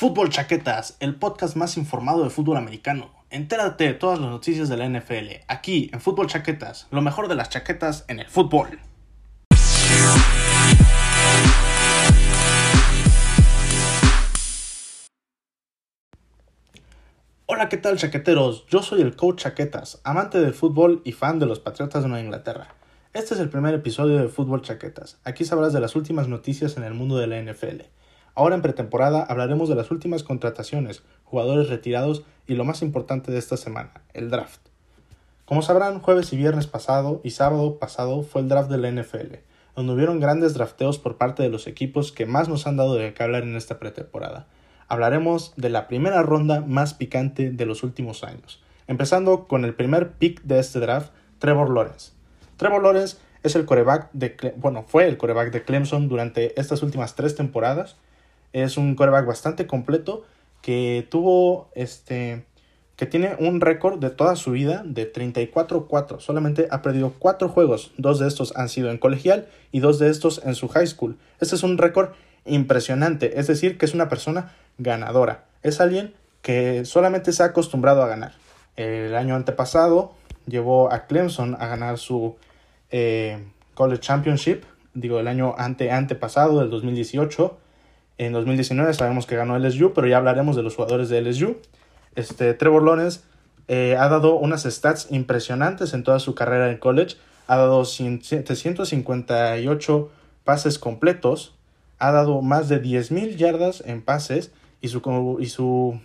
Fútbol Chaquetas, el podcast más informado de fútbol americano. Entérate de todas las noticias de la NFL, aquí en Fútbol Chaquetas, lo mejor de las chaquetas en el fútbol. Hola, ¿qué tal chaqueteros? Yo soy el coach Chaquetas, amante del fútbol y fan de los Patriotas de Nueva Inglaterra. Este es el primer episodio de Fútbol Chaquetas. Aquí sabrás de las últimas noticias en el mundo de la NFL. Ahora en pretemporada hablaremos de las últimas contrataciones, jugadores retirados y lo más importante de esta semana, el draft. Como sabrán, jueves y viernes pasado y sábado pasado fue el draft de la NFL, donde hubieron grandes drafteos por parte de los equipos que más nos han dado de qué hablar en esta pretemporada. Hablaremos de la primera ronda más picante de los últimos años, empezando con el primer pick de este draft, Trevor Lawrence. Trevor Lawrence es el de, bueno, fue el coreback de Clemson durante estas últimas tres temporadas es un quarterback bastante completo que tuvo este que tiene un récord de toda su vida de 34-4. Solamente ha perdido 4 juegos. Dos de estos han sido en colegial y dos de estos en su high school. Este es un récord impresionante. Es decir, que es una persona ganadora. Es alguien que solamente se ha acostumbrado a ganar. El año antepasado llevó a Clemson a ganar su eh, College Championship. Digo, el año ante, antepasado, del 2018 en 2019 sabemos que ganó LSU, pero ya hablaremos de los jugadores de LSU. Este, Trevor Lawrence eh, ha dado unas stats impresionantes en toda su carrera en college. Ha dado 758 pases completos. Ha dado más de 10.000 yardas en pases y su, y su,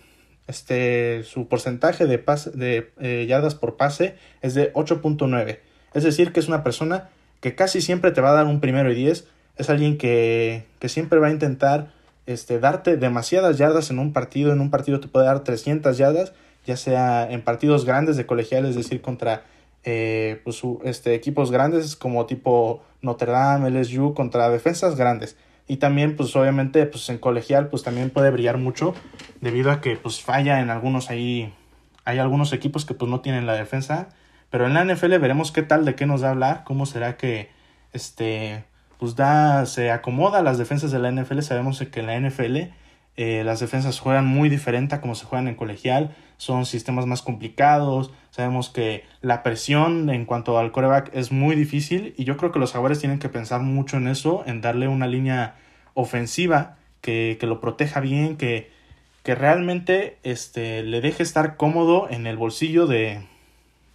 este, su porcentaje de, de eh, yardas por pase es de 8.9. Es decir, que es una persona que casi siempre te va a dar un primero y 10. Es alguien que, que siempre va a intentar este, darte demasiadas yardas en un partido. En un partido te puede dar 300 yardas, ya sea en partidos grandes de colegiales, es decir, contra eh, pues, este, equipos grandes como tipo Notre Dame, LSU, contra defensas grandes. Y también, pues obviamente, pues en colegial, pues también puede brillar mucho debido a que pues falla en algunos ahí, hay algunos equipos que pues no tienen la defensa. Pero en la NFL veremos qué tal, de qué nos va a hablar, cómo será que este pues da, se acomoda a las defensas de la NFL. Sabemos que en la NFL eh, las defensas juegan muy diferente a como se juegan en colegial. Son sistemas más complicados. Sabemos que la presión en cuanto al coreback es muy difícil. Y yo creo que los jaguares tienen que pensar mucho en eso, en darle una línea ofensiva que, que lo proteja bien, que, que realmente este, le deje estar cómodo en el bolsillo de.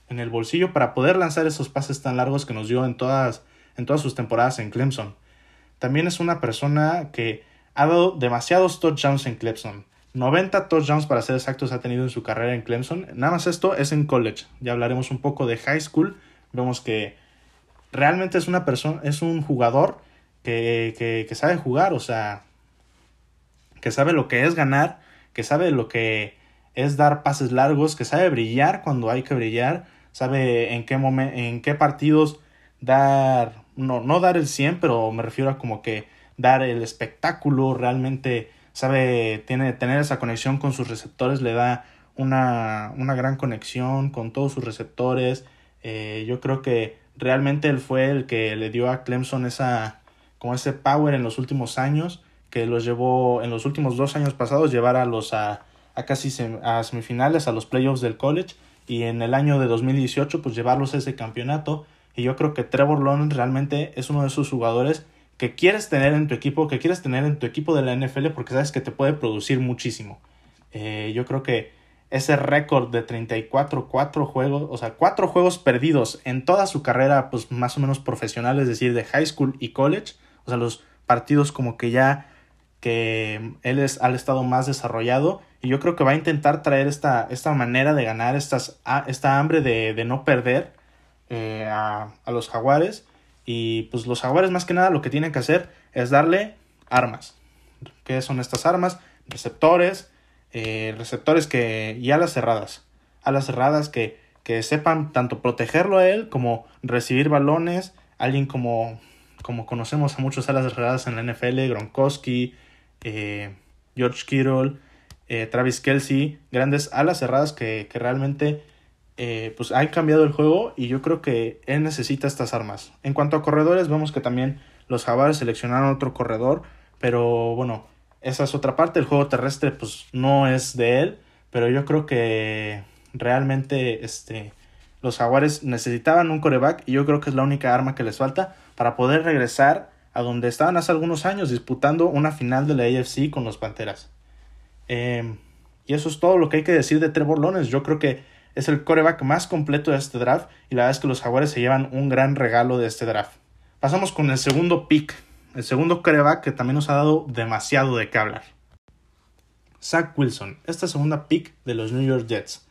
En el bolsillo para poder lanzar esos pases tan largos que nos dio en todas en todas sus temporadas en Clemson. También es una persona que ha dado demasiados touchdowns en Clemson. 90 touchdowns para ser exactos ha tenido en su carrera en Clemson. Nada más esto es en college. Ya hablaremos un poco de high school. Vemos que realmente es una persona, es un jugador que, que, sabe jugar, o sea, que sabe lo que es ganar, que sabe lo que es dar pases largos, que sabe brillar cuando hay que brillar, sabe en qué, en qué partidos dar no, no dar el 100, pero me refiero a como que dar el espectáculo, realmente sabe, tiene, tener esa conexión con sus receptores, le da una, una gran conexión con todos sus receptores. Eh, yo creo que realmente él fue el que le dio a Clemson esa, como ese power en los últimos años, que los llevó en los últimos dos años pasados, llevar a los a, a casi a semifinales, a los playoffs del college, y en el año de 2018, pues llevarlos a ese campeonato y yo creo que Trevor Lawrence realmente es uno de esos jugadores que quieres tener en tu equipo, que quieres tener en tu equipo de la NFL porque sabes que te puede producir muchísimo. Eh, yo creo que ese récord de 34, 4 juegos, o sea, 4 juegos perdidos en toda su carrera, pues más o menos profesional, es decir, de high school y college, o sea, los partidos como que ya que él es, ha estado más desarrollado y yo creo que va a intentar traer esta, esta manera de ganar, estas, esta hambre de, de no perder eh, a, los jaguares. Y pues los jaguares más que nada lo que tienen que hacer es darle armas. ¿Qué son estas armas? Receptores, eh, receptores que, y alas cerradas. Alas cerradas que, que sepan tanto protegerlo a él como recibir balones. Alguien como, como conocemos a muchos alas cerradas en la NFL, Gronkowski, eh, George Kittle, Travis Kelsey, grandes alas cerradas que, que realmente eh, pues ha cambiado el juego y yo creo que él necesita estas armas. En cuanto a corredores, vemos que también los Jaguares seleccionaron otro corredor, pero bueno, esa es otra parte. El juego terrestre, pues no es de él, pero yo creo que realmente este, los Jaguares necesitaban un coreback y yo creo que es la única arma que les falta para poder regresar a donde estaban hace algunos años disputando una final de la AFC con los Panteras. Em, y eso es todo lo que hay que decir de Trevor Lawrence. Yo creo que es el coreback más completo de este draft y la verdad es que los Jaguares se llevan un gran regalo de este draft. Pasamos con el segundo pick, el segundo coreback que también nos ha dado demasiado de qué hablar. Zach Wilson, esta segunda pick de los New York Jets.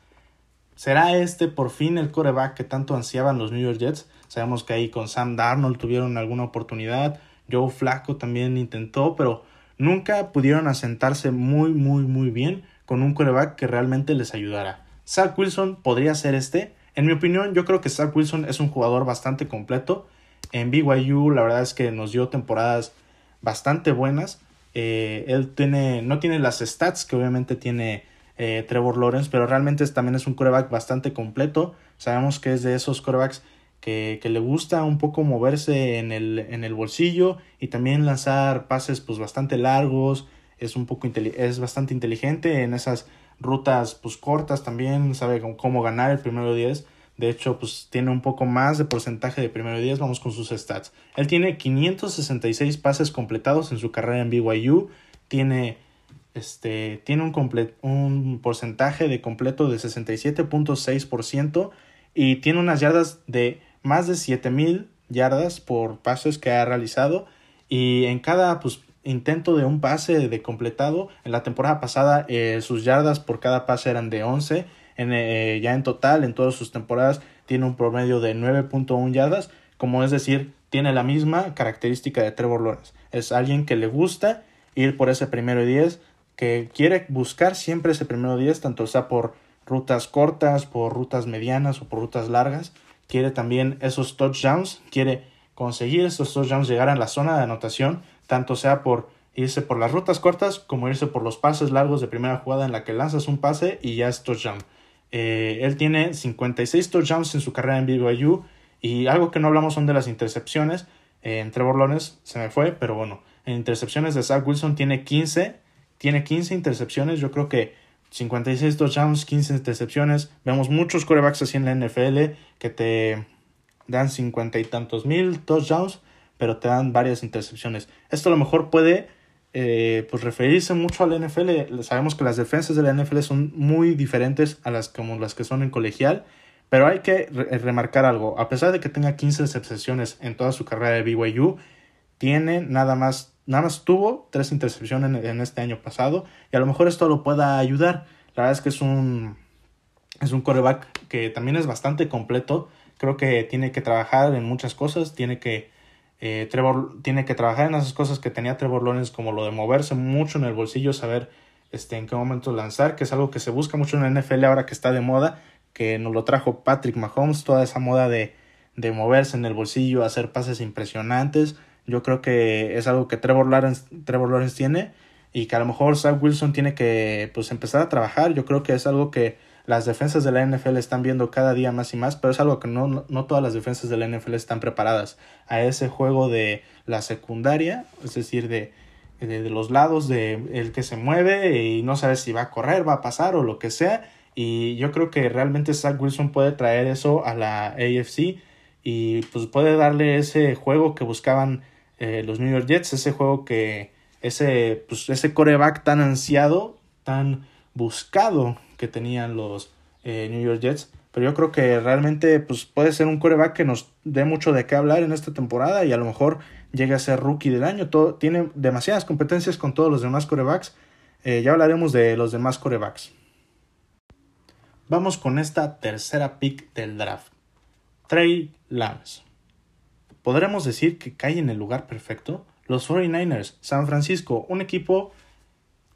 ¿Será este por fin el coreback que tanto ansiaban los New York Jets? Sabemos que ahí con Sam Darnold tuvieron alguna oportunidad, Joe Flacco también intentó, pero nunca pudieron asentarse muy, muy, muy bien con un coreback que realmente les ayudara. Zach Wilson podría ser este. En mi opinión, yo creo que Zach Wilson es un jugador bastante completo. En BYU, la verdad es que nos dio temporadas bastante buenas. Eh, él tiene, no tiene las stats que obviamente tiene eh, Trevor Lawrence, pero realmente también es un coreback bastante completo. Sabemos que es de esos corebacks que, le gusta un poco moverse en el, en el bolsillo y también lanzar pases pues bastante largos. Es un poco es bastante inteligente en esas rutas pues cortas también, sabe cómo ganar el primero 10. De hecho, pues tiene un poco más de porcentaje de primero 10. Vamos con sus stats. Él tiene 566 pases completados en su carrera en BYU. Tiene, este, tiene un, un porcentaje de completo de 67.6% y tiene unas yardas de más de 7000 yardas por pases que ha realizado. Y en cada pues, intento de un pase de completado. En la temporada pasada eh, sus yardas por cada pase eran de 11. En, eh, ya en total, en todas sus temporadas, tiene un promedio de 9.1 yardas. Como es decir, tiene la misma característica de Trevor Lawrence. Es alguien que le gusta ir por ese primero y 10, que quiere buscar siempre ese primero 10, tanto sea por rutas cortas, por rutas medianas o por rutas largas. Quiere también esos touchdowns, quiere conseguir esos touchdowns, llegar a la zona de anotación tanto sea por irse por las rutas cortas como irse por los pases largos de primera jugada en la que lanzas un pase y ya es touchdown. Eh, él tiene 56 touchdowns en su carrera en BYU y algo que no hablamos son de las intercepciones. Eh, en Trevor Lawrence se me fue, pero bueno, en intercepciones de Zach Wilson tiene 15, tiene 15 intercepciones, yo creo que 56 touchdowns, 15 intercepciones. Vemos muchos corebacks así en la NFL que te dan 50 y tantos mil touchdowns pero te dan varias intercepciones. Esto a lo mejor puede eh, pues referirse mucho al NFL. Sabemos que las defensas de la NFL son muy diferentes a las como las que son en colegial, pero hay que remarcar algo. A pesar de que tenga 15 intercepciones en toda su carrera de BYU, tiene nada más, nada más tuvo tres intercepciones en, este año pasado y a lo mejor esto lo pueda ayudar. La verdad es que es un es un coreback que también es bastante completo. Creo que tiene que trabajar en muchas cosas, tiene que eh, Trevor tiene que trabajar en esas cosas que tenía Trevor Lawrence, como lo de moverse mucho en el bolsillo, saber este, en qué momento lanzar, que es algo que se busca mucho en la NFL ahora que está de moda, que nos lo trajo Patrick Mahomes, toda esa moda de, de moverse en el bolsillo, hacer pases impresionantes. Yo creo que es algo que Trevor Lawrence, Trevor Lawrence tiene y que a lo mejor Zach Wilson tiene que pues empezar a trabajar. Yo creo que es algo que las defensas de la NFL están viendo cada día más y más, pero es algo que no, no, todas las defensas de la NFL están preparadas a ese juego de la secundaria, es decir, de, de, los lados de el que se mueve y no sabe si va a correr, va a pasar o lo que sea. Y yo creo que realmente Zach Wilson puede traer eso a la AFC y pues puede darle ese juego que buscaban eh, los New York Jets, ese juego que ese pues ese coreback tan ansiado, tan buscado que tenían los eh, New York Jets. Pero yo creo que realmente pues, puede ser un coreback que nos dé mucho de qué hablar en esta temporada y a lo mejor llegue a ser rookie del año. Todo, tiene demasiadas competencias con todos los demás corebacks. Eh, ya hablaremos de los demás corebacks. Vamos con esta tercera pick del draft. Trey Lance. ¿Podremos decir que cae en el lugar perfecto? Los 49ers, San Francisco, un equipo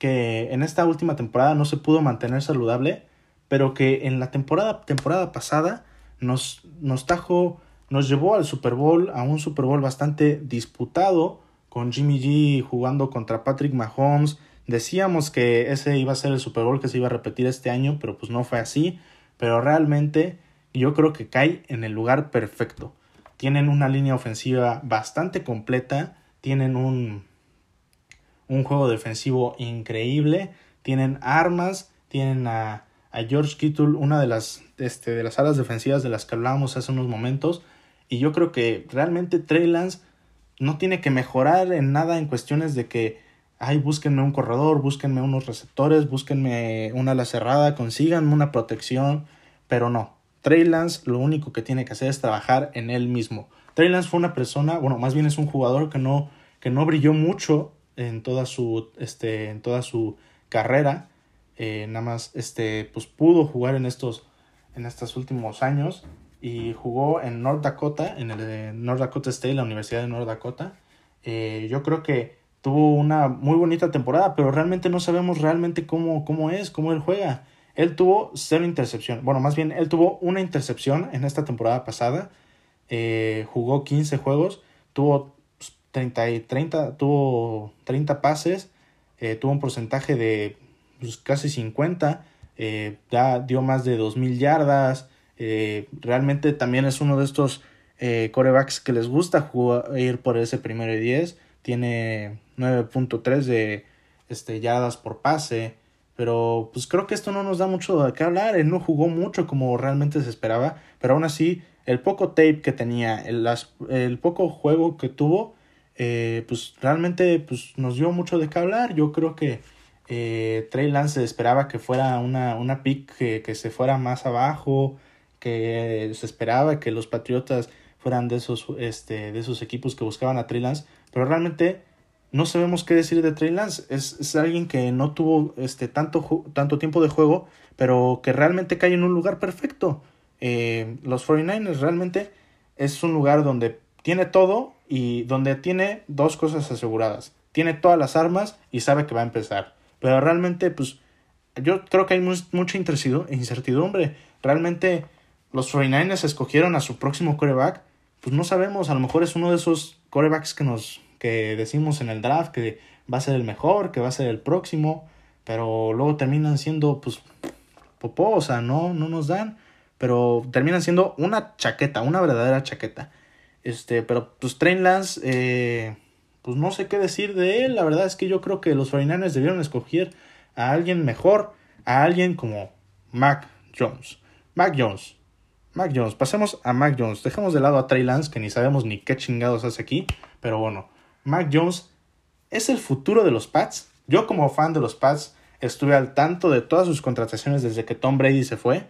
que en esta última temporada no se pudo mantener saludable, pero que en la temporada, temporada pasada nos, nos trajo, nos llevó al Super Bowl, a un Super Bowl bastante disputado, con Jimmy G jugando contra Patrick Mahomes. Decíamos que ese iba a ser el Super Bowl que se iba a repetir este año, pero pues no fue así. Pero realmente yo creo que cae en el lugar perfecto. Tienen una línea ofensiva bastante completa, tienen un un juego defensivo increíble, tienen armas, tienen a, a George Kittle, una de las, este, de las alas defensivas de las que hablábamos hace unos momentos, y yo creo que realmente Trey Lance no tiene que mejorar en nada en cuestiones de que, ay, búsquenme un corredor, búsquenme unos receptores, búsquenme una ala cerrada, consíganme una protección, pero no. Trey Lance lo único que tiene que hacer es trabajar en él mismo. Trey Lance fue una persona, bueno, más bien es un jugador que no, que no brilló mucho en toda su, este, en toda su carrera. Eh, nada más, este, pues pudo jugar en estos, en estos últimos años y jugó en North Dakota, en el North Dakota State, la Universidad de North Dakota. Eh, yo creo que tuvo una muy bonita temporada, pero realmente no sabemos realmente cómo, cómo es, cómo él juega. Él tuvo cero intercepción. Bueno, más bien, él tuvo una intercepción en esta temporada pasada. Eh, jugó 15 juegos, tuvo 30, y 30, tuvo 30 pases, eh, tuvo un porcentaje de pues, casi 50, ya dio más de 2.000 yardas, eh, realmente también es uno de estos eh, corebacks que les gusta jugar, ir por ese primero y 10. Tiene 9.3 de este, yardas por pase. Pero pues creo que esto no nos da mucho de qué hablar. Él no jugó mucho como realmente se esperaba. Pero aún así, el poco tape que tenía, el, el poco juego que tuvo, eh, pues realmente pues, nos dio mucho de qué hablar. Yo creo que eh, Trey Lance esperaba que fuera una, una pick que, que se fuera más abajo que se esperaba que los Patriotas fueran de esos, este, de esos equipos que buscaban a Trey Lance, pero realmente no sabemos qué decir de Trey Lance. Es, es alguien que no tuvo este, tanto, tanto tiempo de juego, pero que realmente cae en un lugar perfecto. Eh, los 49ers realmente es un lugar donde tiene todo y donde tiene dos cosas aseguradas. Tiene todas las armas y sabe que va a empezar. Pero realmente, pues, yo creo que hay mucha incertidumbre. Realmente los 49ers escogieron a su próximo coreback, pues no sabemos, a lo mejor es uno de esos corebacks que nos que decimos en el draft que va a ser el mejor, que va a ser el próximo, pero luego terminan siendo pues popó, o sea, no no nos dan, pero terminan siendo una chaqueta, una verdadera chaqueta. Este, pero pues Train Lance eh, pues no sé qué decir de él, la verdad es que yo creo que los 49ers debieron escoger a alguien mejor, a alguien como Mac Jones. Mac Jones, Mac Jones, pasemos a Mac Jones. Dejemos de lado a Trey Lance, que ni sabemos ni qué chingados hace aquí. Pero bueno, Mac Jones es el futuro de los Pats. Yo como fan de los Pats estuve al tanto de todas sus contrataciones desde que Tom Brady se fue.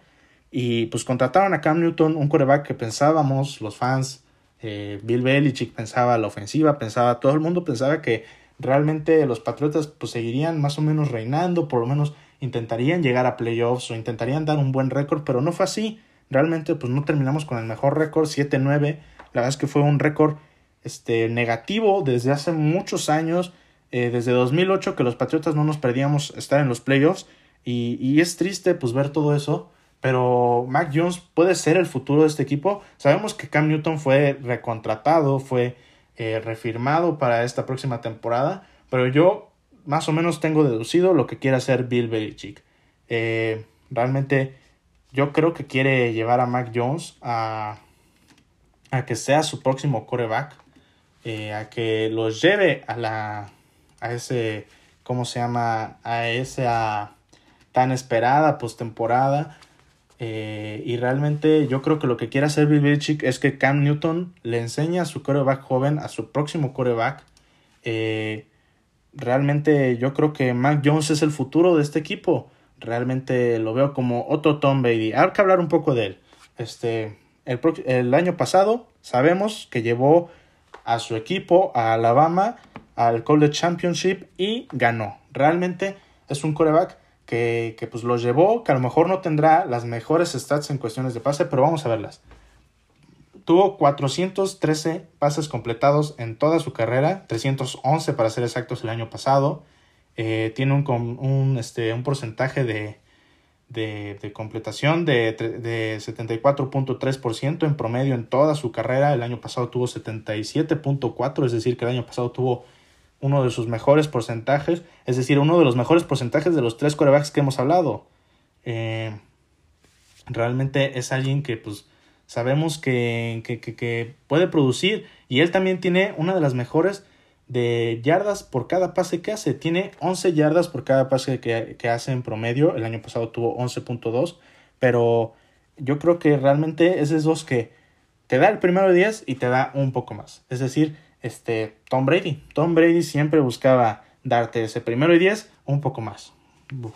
Y pues contrataron a Cam Newton, un coreback que pensábamos, los fans, eh, Bill Belichick pensaba la ofensiva, pensaba, todo el mundo pensaba que realmente los Patriotas pues seguirían más o menos reinando, por lo menos intentarían llegar a playoffs o intentarían dar un buen récord, pero no fue así realmente pues no terminamos con el mejor récord, 7-9. La verdad es que fue un récord este, negativo desde hace muchos años, eh, desde 2008 que los Patriotas no nos perdíamos estar en los playoffs y, y es triste pues ver todo eso. Pero Mac Jones puede ser el futuro de este equipo. Sabemos que Cam Newton fue recontratado, fue eh, refirmado para esta próxima temporada. Pero yo más o menos tengo deducido lo que quiere hacer Bill Belichick. Eh, realmente yo creo que quiere llevar a Mac Jones a, a que sea su próximo coreback, eh, a que los lleve a la a ese cómo se llama a esa tan esperada postemporada eh, y realmente yo creo que lo que quiere hacer Bill Belichick es que Cam Newton le enseñe a su coreback joven a su próximo coreback eh, realmente yo creo que Mac Jones es el futuro de este equipo realmente lo veo como otro Tom Brady. Hay que hablar un poco de él. Este, el, año pasado sabemos que llevó a su equipo a Alabama al College Championship y ganó. Realmente es un coreback que, que pues lo llevó, que a lo mejor no tendrá las mejores stats en cuestiones de pase, pero vamos a verlas. Tuvo 413 pases completados en toda su carrera, 311 para ser exactos el año pasado. Eh, tiene un, un, este, un porcentaje de, de, de completación de, de 74.3% en promedio en toda su carrera. El año pasado tuvo 77.4%, es decir, que el año pasado tuvo uno de sus mejores porcentajes, es decir, uno de los mejores porcentajes de los tres corebacks que hemos hablado. Eh, realmente es alguien que pues sabemos que, que, que, puede producir y él también tiene una de las mejores de yardas por cada pase que hace. Tiene 11 yardas por cada pase que, que hace en promedio. El año pasado tuvo 11.2. Pero yo creo que realmente es de esos que te da el primero de 10 y te da un poco más. Es decir, este Tom Brady. Tom Brady siempre buscaba darte ese primero y 10 un poco más.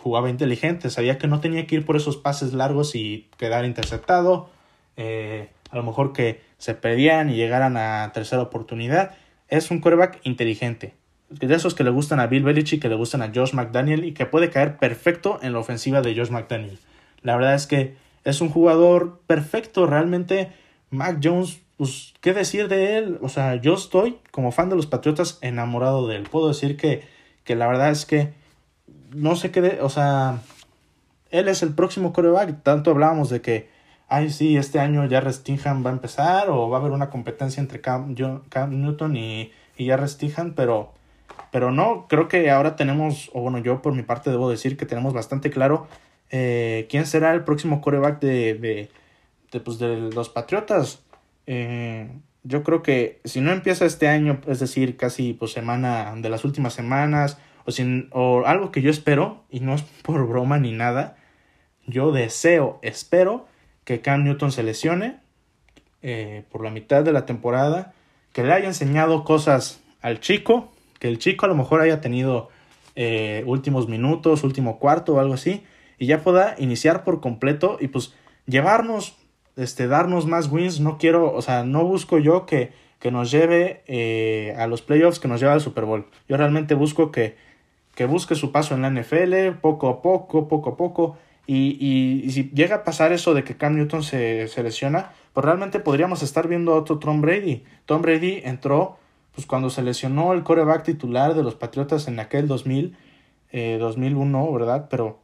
Jugaba inteligente, sabía que no tenía que ir por esos pases largos y quedar interceptado. Eh, a lo mejor que se perdían y llegaran a tercera oportunidad. Es un quarterback inteligente. De esos que le gustan a Bill Belichick, que le gustan a Josh McDaniel y que puede caer perfecto en la ofensiva de Josh McDaniel. La verdad es que es un jugador perfecto. Realmente, Mac Jones, pues, ¿qué decir de él? O sea, yo estoy, como fan de los Patriotas, enamorado de él. Puedo decir que, que la verdad es que no sé qué, o sea, él es el próximo quarterback. Tanto hablábamos de que ay, sí, este año ya Stingham va a empezar o va a haber una competencia entre Cam, Newton y, y Jarrett pero, pero no, creo que ahora tenemos, o bueno, yo por mi parte debo decir que tenemos bastante claro eh, quién será el próximo coreback de, de, de, pues, de los Patriotas. Eh, yo creo que si no empieza este año, es decir, casi pues semana de las últimas semanas, o, sin, o algo que yo espero, y no es por broma ni nada, yo deseo, espero que Cam Newton se lesione eh, por la mitad de la temporada, que le haya enseñado cosas al chico, que el chico a lo mejor haya tenido eh, últimos minutos, último cuarto o algo así, y ya pueda iniciar por completo y pues llevarnos, este, darnos más wins. No quiero, o sea, no busco yo que, que nos lleve eh, a los playoffs, que nos lleve al Super Bowl. Yo realmente busco que, que busque su paso en la NFL poco a poco, poco a poco, y, y, si llega a pasar eso de que Cam Newton se, se, lesiona, pues realmente podríamos estar viendo a otro Tom Brady. Tom Brady entró pues cuando se lesionó el coreback titular de los Patriotas en aquel 2000, eh, 2001, ¿verdad? Pero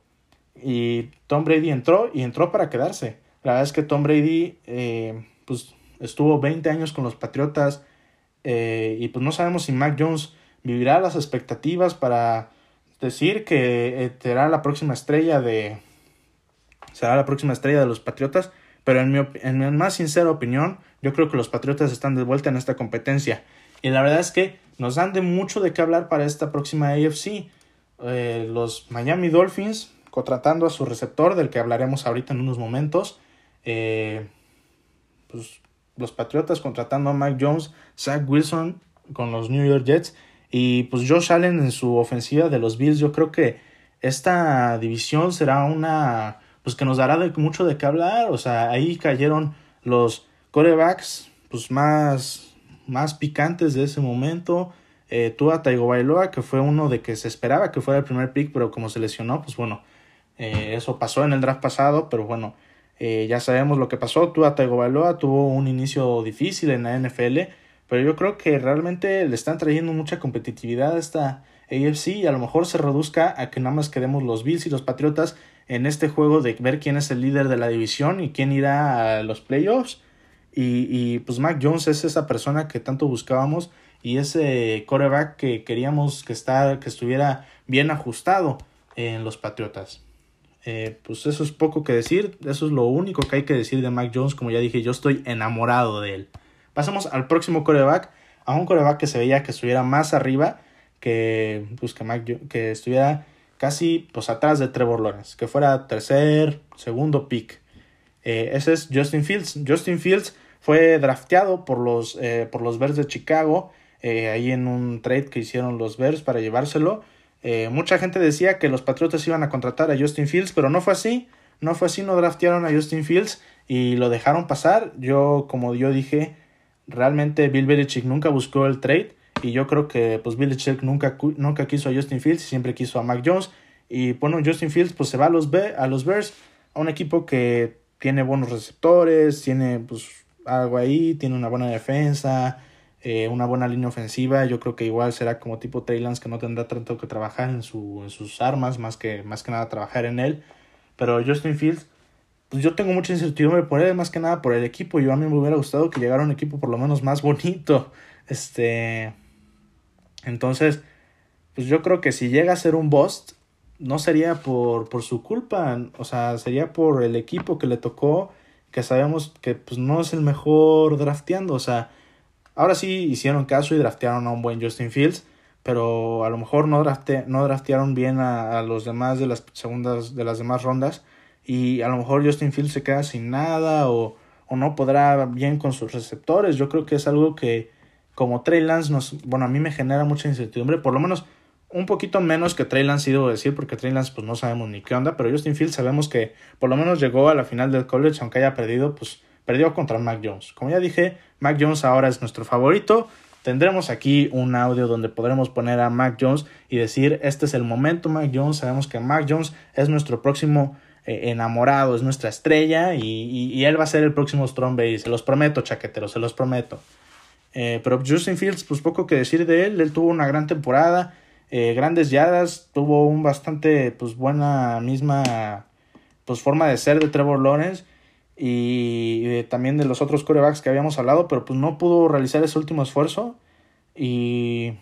y Tom Brady entró y entró para quedarse. La verdad es que Tom Brady eh, pues estuvo 20 años con los Patriotas eh, y pues no sabemos si Mac Jones vivirá las expectativas para decir que eh, será la próxima estrella de, será la próxima estrella de los Patriotas, pero en mi, en mi más sincera opinión, yo creo que los Patriotas están de vuelta en esta competencia. Y la verdad es que nos dan de mucho de qué hablar para esta próxima AFC. Los Miami Dolphins contratando a su receptor, del que hablaremos ahorita en unos momentos. Eh, pues, los Patriotas contratando a Mike Jones, Zach Wilson con los New York Jets y pues Josh Allen en su ofensiva de los Bills. Yo creo que esta división será una pues que nos dará mucho de qué hablar. O sea, ahí cayeron los corebacks pues más, más picantes de ese momento. Eh, Tua Tagovailoa, que fue uno de que se esperaba que fuera el primer pick, pero como se lesionó, pues bueno, eh, eso pasó en el draft pasado, pero bueno, eh, ya sabemos lo que pasó. Tua Tagovailoa tuvo un inicio difícil en la NFL, pero yo creo que realmente le están trayendo mucha competitividad a esta AFC y a lo mejor se reduzca a que nada más quedemos los Bills y los Patriotas en este juego de ver quién es el líder de la división y quién irá a los playoffs. Y, y pues Mac Jones es esa persona que tanto buscábamos y ese coreback que queríamos que, que estuviera bien ajustado en los Patriotas. Eh, pues eso es poco que decir, eso es lo único que hay que decir de Mac Jones, como ya dije, yo estoy enamorado de él. Pasamos al próximo coreback, a un coreback que se veía que estuviera más arriba, que, pues, que, Mac, que estuviera casi pues atrás de Trevor Lawrence, que fuera tercer, segundo pick. Eh, ese es Justin Fields. Justin Fields fue drafteado por los, eh, por los Bears de Chicago, eh, ahí en un trade que hicieron los Bears para llevárselo. Mucha gente decía que los Patriotas iban a contratar a Justin Fields, pero no fue así. No fue así, no draftearon a Justin Fields y lo dejaron pasar. Yo, como yo dije, realmente Bill Belichick nunca buscó el trade y yo creo que pues Belichick nunca, nunca quiso a Justin Fields y siempre quiso a Mac Jones. Y bueno, Justin Fields pues se va a los, a los Bears, a un equipo que tiene buenos receptores, tiene pues algo ahí, tiene una buena defensa, eh, una buena línea ofensiva. Yo creo que igual será como tipo Trey Lance que no tendrá tanto que trabajar en, su, en sus armas, más que, más que nada trabajar en él. Pero Justin Fields, pues yo tengo mucha incertidumbre por él, más que nada por el equipo. Yo a mí me hubiera gustado que llegara un equipo por lo menos más bonito. Este, entonces, pues yo creo que si llega a ser un bust, no sería por, por su culpa, o sea, sería por el equipo que le tocó, que sabemos que pues no es el mejor drafteando, o sea, ahora sí hicieron caso y draftearon a un buen Justin Fields, pero a lo mejor no, no draftearon bien a, los demás de las segundas, de las demás rondas, y a lo mejor Justin Fields se queda sin nada o, o no podrá bien con sus receptores. Yo creo que es algo que como Trey Lance nos, bueno, a mí me genera mucha incertidumbre, por lo menos un poquito menos que Trey Lance, debo decir, porque Trey Lance pues no sabemos ni qué onda, pero Justin Fields sabemos que por lo menos llegó a la final del college, aunque haya perdido, pues perdió contra Mac Jones. Como ya dije, Mac Jones ahora es nuestro favorito. Tendremos aquí un audio donde podremos poner a Mac Jones y decir, este es el momento Mac Jones, sabemos que Mac Jones es nuestro próximo eh, enamorado, es nuestra estrella y, y, él va a ser el próximo Strong se los prometo, chaqueteros, se los prometo. Eh, pero Justin Fields, pues poco que decir de él, él tuvo una gran temporada, eh, grandes yardas, tuvo un bastante, pues buena misma, pues forma de ser de Trevor Lawrence y, también de los otros corebacks que habíamos hablado, pero pues no pudo realizar ese último esfuerzo y,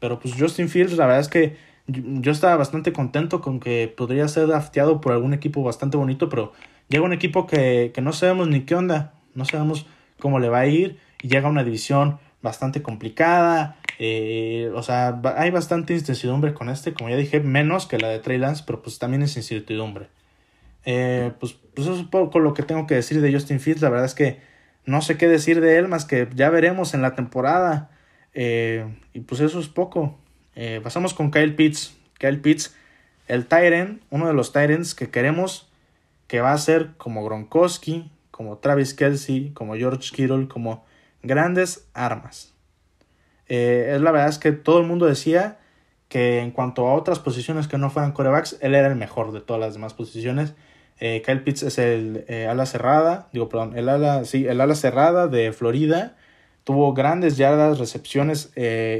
pero pues Justin Fields, la verdad es que yo estaba bastante contento con que podría ser drafteado por algún equipo bastante bonito, pero llega un equipo que, que no sabemos ni qué onda, no sabemos cómo le va a ir y llega una división bastante complicada. Eh, o sea, hay bastante incertidumbre con este, como ya dije, menos que la de Trey Lance, pero pues también es incertidumbre. Eh, pues, pues eso es un poco lo que tengo que decir de Justin Fields. La verdad es que no sé qué decir de él, más que ya veremos en la temporada. Eh, y pues eso es poco. pasamos con Kyle Pitts. Kyle Pitts, el Tyrant, uno de los Tyrants que queremos que va a ser como Gronkowski, como Travis Kelsey, como George Kittle, como grandes armas. Eh, es la verdad es que todo el mundo decía que en cuanto a otras posiciones que no fueran corebacks, él era el mejor de todas las demás posiciones. Eh, Kyle Pitts es el eh, ala cerrada, digo, perdón, el ala, sí, el ala cerrada de Florida. Tuvo grandes yardas, recepciones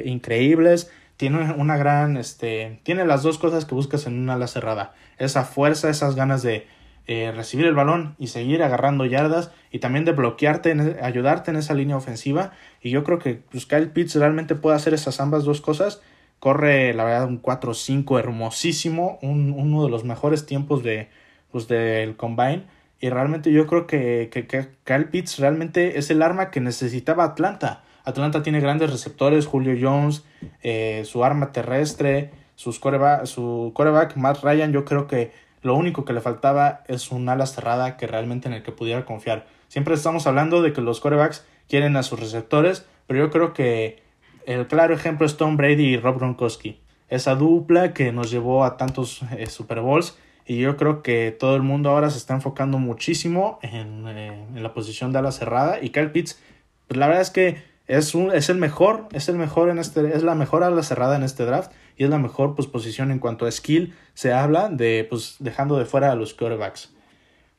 increíbles. Tiene una gran, este, tiene las dos cosas que buscas en una ala cerrada. Esa fuerza, esas ganas de, eh, recibir el balón y seguir agarrando yardas y también de bloquearte, e, ayudarte en esa línea ofensiva. Y yo creo que pues, Kyle Pitts realmente puede hacer esas ambas dos cosas. Corre, la verdad, un 4-5 hermosísimo, un, uno de los mejores tiempos de, pues, del combine. Y realmente yo creo que, que, Kyle Pitts realmente es el arma que necesitaba Atlanta. Atlanta tiene grandes receptores, Julio Jones, eh, su arma terrestre, sus su coreback Matt Ryan, yo creo que lo único que le faltaba es un ala cerrada que realmente en el que pudiera confiar. Siempre estamos hablando de que los corebacks quieren a sus receptores, pero yo creo que el claro ejemplo es Tom Brady y Rob Gronkowski. Esa dupla que nos llevó a tantos eh, Super Bowls y yo creo que todo el mundo ahora se está enfocando muchísimo en, eh, en la posición de ala cerrada y Kyle Pitts, pues la verdad es que es, un, es el mejor, es el mejor en este, es la mejor ala cerrada en este draft y es la mejor pues, posición en cuanto a skill se habla de pues dejando de fuera a los quarterbacks.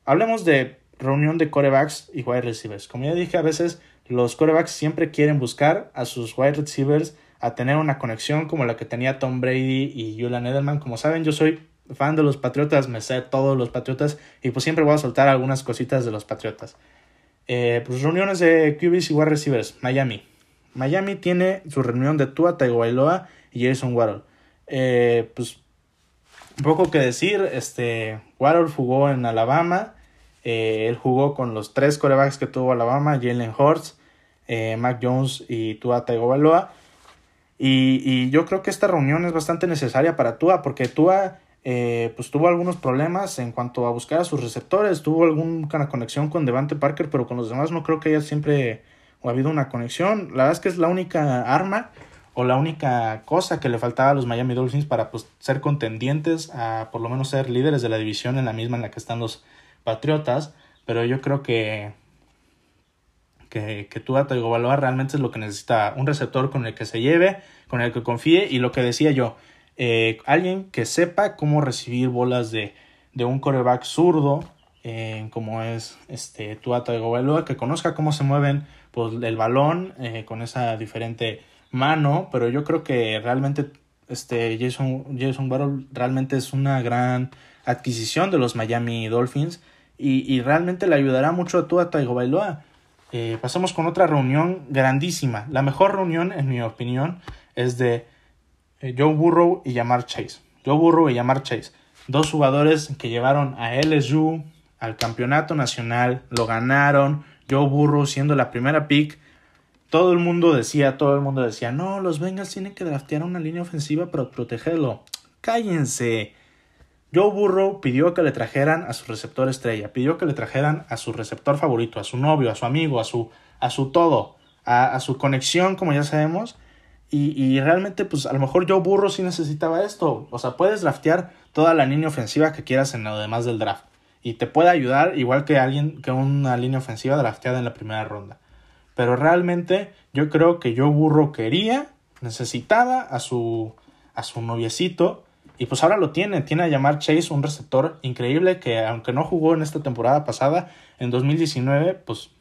Hablemos de reunión de quarterbacks y wide receivers. Como ya dije, a veces los quarterbacks siempre quieren buscar a sus wide receivers a tener una conexión como la que tenía Tom Brady y Julian Edelman. Como saben, yo soy fan de los Patriotas, me sé todos los Patriotas y pues siempre voy a soltar algunas cositas de los Patriotas. Eh, pues reuniones de QBs y wide receivers. Miami. Miami tiene su reunión de Tua Tagovailoa y Jason Waddle. Eh, pues poco que decir, este Waddle jugó en Alabama. Eh, él jugó con los tres corebacks que tuvo Alabama, Jalen Hurts, Mac Jones y Tua Tagovailoa. Y, y yo creo que esta reunión es bastante necesaria para Tua porque Tua eh, pues tuvo algunos problemas en cuanto a buscar a sus receptores, tuvo alguna conexión con Devante Parker, pero con los demás no creo que haya siempre ha habido una conexión. La verdad es que es la única arma o la única cosa que le faltaba a los Miami Dolphins para pues, ser contendientes a por lo menos ser líderes de la división en la misma en la que están los Patriotas, pero yo creo que que, que Tua Tagovailoa realmente es lo que necesita, un receptor con el que se lleve, con el que confíe y lo que decía yo, eh, alguien que sepa cómo recibir bolas de, de un coreback zurdo, eh, como es este Tua Tagovailoa, que conozca cómo se mueven pues, el balón eh, con esa diferente mano, pero yo creo que realmente este Jason, Jason realmente es una gran adquisición de los Miami Dolphins y, y realmente le ayudará mucho a Tua Tagovailoa. Eh, pasamos con otra reunión grandísima. La mejor reunión, en mi opinión, es de Joe Burrow y Yamar Chase. Joe Burrow y Yamar Chase. Dos jugadores que llevaron a LSU al campeonato nacional, lo ganaron. Joe Burrow siendo la primera pick todo el mundo decía, todo el mundo decía, no, los Bengals tienen que draftear una línea ofensiva para protegerlo. Cállense. Joe Burrow pidió que le trajeran a su receptor estrella, pidió que le trajeran a su receptor favorito, a su novio, a su amigo, a su, a su todo, a su conexión, como ya sabemos. Y, realmente, pues a lo mejor Joe Burrow sí necesitaba esto. O sea, puedes draftear toda la línea ofensiva que quieras en lo demás del draft. Y te puede ayudar igual que alguien, que una línea ofensiva drafteada en la primera ronda. Pero realmente yo creo que Joe Burrow quería, necesitaba a su, a su noviecito y pues ahora lo tiene, tiene a llamar Chase, un receptor increíble que aunque no jugó en esta temporada pasada, en 2019, pues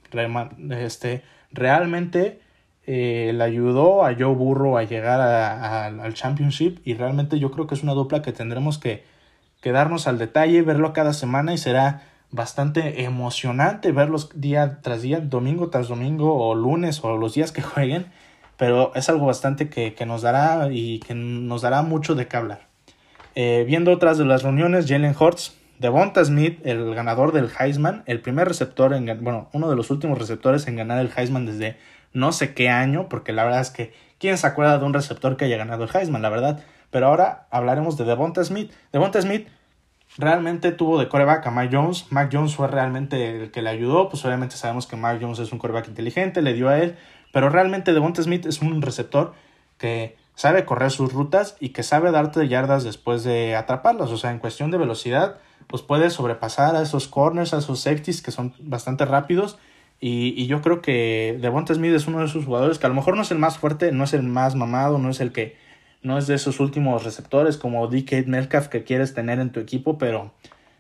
este, realmente eh, le ayudó a Joe Burrow a llegar al Championship y realmente yo creo que es una dupla que tendremos que quedarnos al detalle, verlo cada semana y será bastante emocionante verlos día tras día, domingo tras domingo o lunes o los días que jueguen, pero es algo bastante que, que nos dará y que nos dará mucho de qué hablar. Eh, viendo otras de las reuniones, Jalen Hurts, Devonta Smith, el ganador del Heisman, el primer receptor, en, bueno, uno de los últimos receptores en ganar el Heisman desde no sé qué año, porque la verdad es que, ¿quién se acuerda de un receptor que haya ganado el Heisman? La verdad. Pero ahora hablaremos de Devonta Smith. Devonta Smith realmente tuvo de coreback a Mac Jones. Mac Jones fue realmente el que le ayudó. Pues obviamente sabemos que Mac Jones es un coreback inteligente, le dio a él. Pero realmente Devonta Smith es un receptor que sabe correr sus rutas y que sabe darte yardas después de atraparlas. O sea, en cuestión de velocidad, pues puede sobrepasar a esos corners, a esos safeties que son bastante rápidos. Y, yo creo que Devonta Smith es uno de esos jugadores que a lo mejor no es el más fuerte, no es el más mamado, no es el que no es de esos últimos receptores como DK Metcalf que quieres tener en tu equipo, pero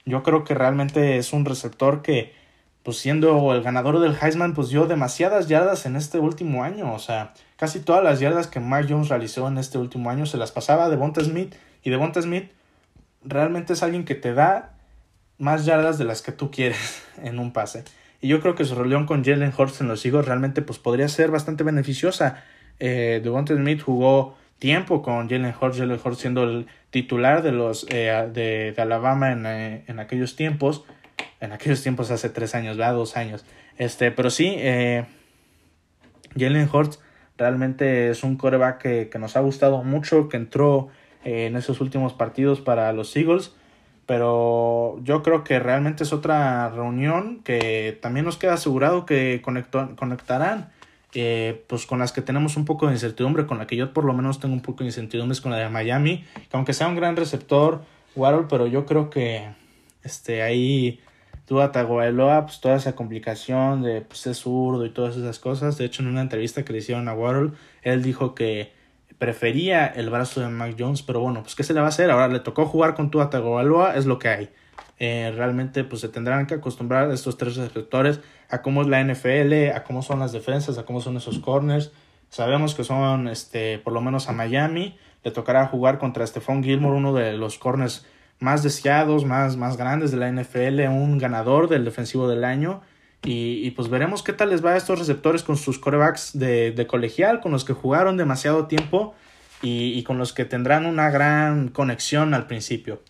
yo creo que realmente es un receptor que, pues siendo el ganador del Heisman, pues dio demasiadas yardas en este último año, o sea, Casi todas las yardas que Mark Jones realizó en este último año se las pasaba a Devonta Smith. Y Devonta Smith realmente es alguien que te da más yardas de las que tú quieres en un pase. Y yo creo que su reunión con Jalen Hurts en los Eagles realmente pues, podría ser bastante beneficiosa. Eh, Smith jugó tiempo con Jalen Hurts, Jalen Hurts siendo el titular de los eh, de, Alabama en, eh, en, aquellos tiempos. En aquellos tiempos hace tres años, ¿verdad? Dos años. Este, pero sí, eh, Jalen Hurts Realmente es un coreback que, que nos ha gustado mucho, que entró en esos últimos partidos para los Eagles. Pero yo creo que realmente es otra reunión que también nos queda asegurado que conectarán. Eh, pues con las que tenemos un poco de incertidumbre, con la que yo por lo menos tengo un poco de incertidumbre es con la de Miami, que aunque sea un gran receptor, Waddle, pero yo creo que este, ahí Tua Tagovailoa, pues toda esa complicación de pues es zurdo y todas esas cosas. De hecho, en una entrevista que le hicieron a Waddle, él dijo que prefería el brazo de Mac Jones, pero bueno, pues qué se le va a hacer. Ahora le tocó jugar con Tua Tagovailoa, es lo que hay. Eh, realmente pues se tendrán que acostumbrar estos tres receptores a cómo es la NFL, a cómo son las defensas, a cómo son esos corners. Sabemos que son, este, por lo menos a Miami, le tocará jugar contra Stephon Gilmore, uno de los corners más deseados, más, más grandes de la NFL, un ganador del defensivo del año. Y, pues veremos qué tal les va a estos receptores con sus corebacks de, de colegial, con los que jugaron demasiado tiempo y, con los que tendrán una gran conexión al principio.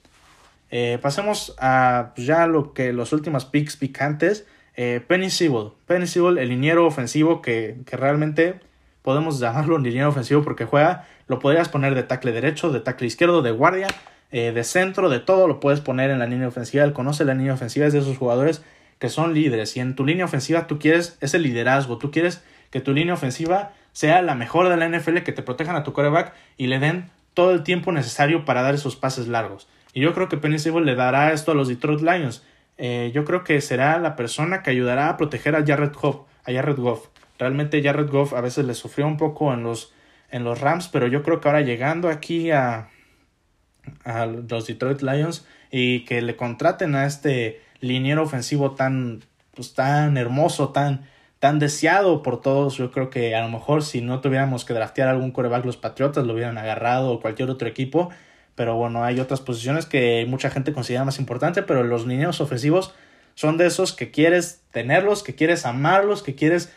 Eh, pasemos a pues, ya lo que los últimos picks picantes. Eh, Penny Sewell. Penny Sewell, el liniero ofensivo que, que realmente podemos llamarlo un liniero ofensivo porque juega, lo podrías poner de tackle derecho, de tackle izquierdo, de guardia, eh, de centro, de todo lo puedes poner en la línea ofensiva. Él conoce la línea ofensiva, es de esos jugadores que son líderes. Y en tu línea ofensiva tú quieres ese liderazgo, tú quieres que tu línea ofensiva sea la mejor de la NFL, que te protejan a tu quarterback y le den todo el tiempo necesario para dar esos pases largos. Y yo creo que Penny Sewell le dará esto a los Detroit Lions. Eh, yo creo que será la persona que ayudará a proteger a Jared Goff. A Jared Goff. Realmente Jared Goff a veces le sufrió un poco en los, en los Rams, pero yo creo que ahora llegando aquí a, a los Detroit Lions y que le contraten a este liniero ofensivo tan, pues, tan hermoso, tan, tan deseado por todos. Yo creo que a lo mejor si no tuviéramos que draftear algún coreback, los Patriotas lo hubieran agarrado o cualquier otro equipo. Pero bueno, hay otras posiciones que mucha gente considera más importante, pero los linieros ofensivos son de esos que quieres tenerlos, que quieres amarlos, que quieres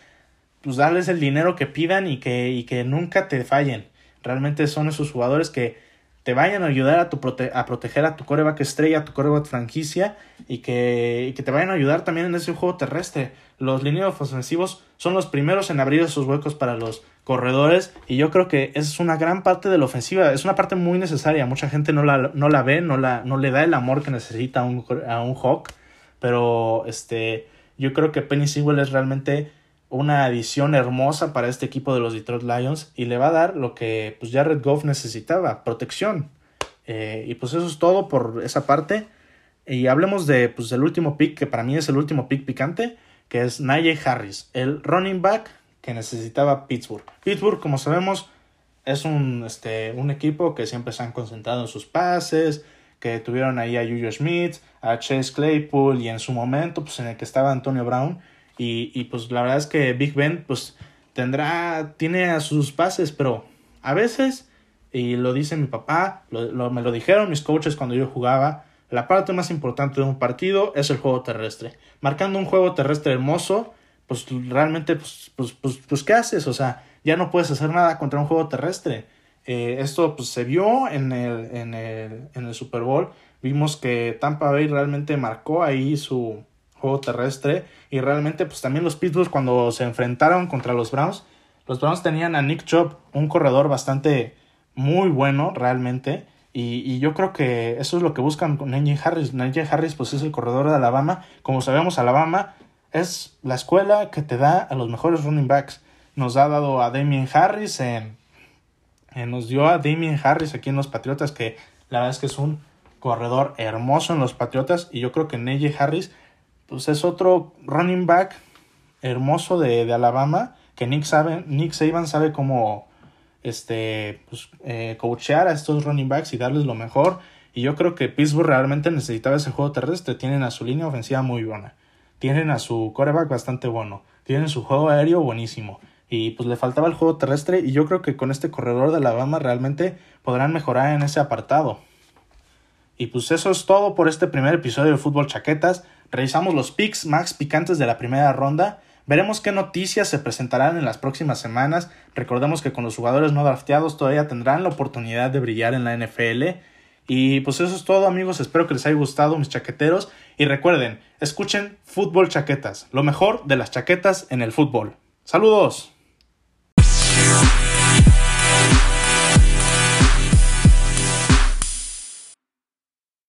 pues, darles el dinero que pidan y que, y que nunca te fallen. Realmente son esos jugadores que te vayan a ayudar a, tu a proteger a tu coreback estrella, a tu coreback franquicia y que, que te vayan a ayudar también en ese juego terrestre. Los lineos ofensivos son los primeros en abrir esos huecos para los corredores y yo creo que es una gran parte de la ofensiva, es una parte muy necesaria, mucha gente no la, no la ve, no, la, no le da el amor que necesita a un, a un Hawk, pero este, yo creo que Penny Sewell es realmente una adición hermosa para este equipo de los Detroit Lions y le va a dar lo que pues Jared Goff necesitaba, protección. Eh, y pues eso es todo por esa parte. Y hablemos de pues del último pick, que para mí es el último pick picante, que es Najee Harris, el running back que necesitaba Pittsburgh. Pittsburgh, como sabemos, es un, este, un equipo que siempre se han concentrado en sus pases, que tuvieron ahí a Julio Smith, a Chase Claypool y en su momento, pues en el que estaba Antonio Brown y, y pues la verdad es que Big Ben pues tendrá, tiene a sus pases, pero a veces, y lo dice mi papá, lo, me lo dijeron mis coaches cuando yo jugaba, la parte más importante de un partido es el juego terrestre. Marcando un juego terrestre hermoso, pues realmente, pues, pues, pues, pues ¿qué haces? O sea, ya no puedes hacer nada contra un juego terrestre. Eh, esto pues, se vio en el, en, el, en el Super Bowl. Vimos que Tampa Bay realmente marcó ahí su, terrestre. Y realmente, pues también los Pittsburgh cuando se enfrentaron contra los Browns, los Browns tenían a Nick Chubb, un corredor bastante muy bueno realmente. Y, yo creo que eso es lo que buscan con Najee Harris. Najee Harris pues es el corredor de Alabama. Como sabemos, Alabama es la escuela que te da a los mejores running backs. Nos ha dado a Damien Harris en, nos dio a Damien Harris aquí en los Patriotas, que la verdad es que es un corredor hermoso en los Patriotas. Y yo creo que Najee Harris pues es otro running back hermoso de, de Alabama que Nick, sabe, Nick Saban sabe cómo este, pues, eh, coachear a estos running backs y darles lo mejor. Y yo creo que Pittsburgh realmente necesitaba ese juego terrestre. Tienen a su línea ofensiva muy buena. Tienen a su coreback bastante bueno. Tienen su juego aéreo buenísimo. Y pues le faltaba el juego terrestre. Y yo creo que con este corredor de Alabama realmente podrán mejorar en ese apartado. Y pues eso es todo por este primer episodio de Fútbol Chaquetas. Revisamos los picks más picantes de la primera ronda. Veremos qué noticias se presentarán en las próximas semanas. Recordemos que con los jugadores no drafteados todavía tendrán la oportunidad de brillar en la NFL. Y pues eso es todo amigos, espero que les haya gustado mis chaqueteros. Y recuerden, escuchen Fútbol Chaquetas, lo mejor de las chaquetas en el fútbol. Saludos.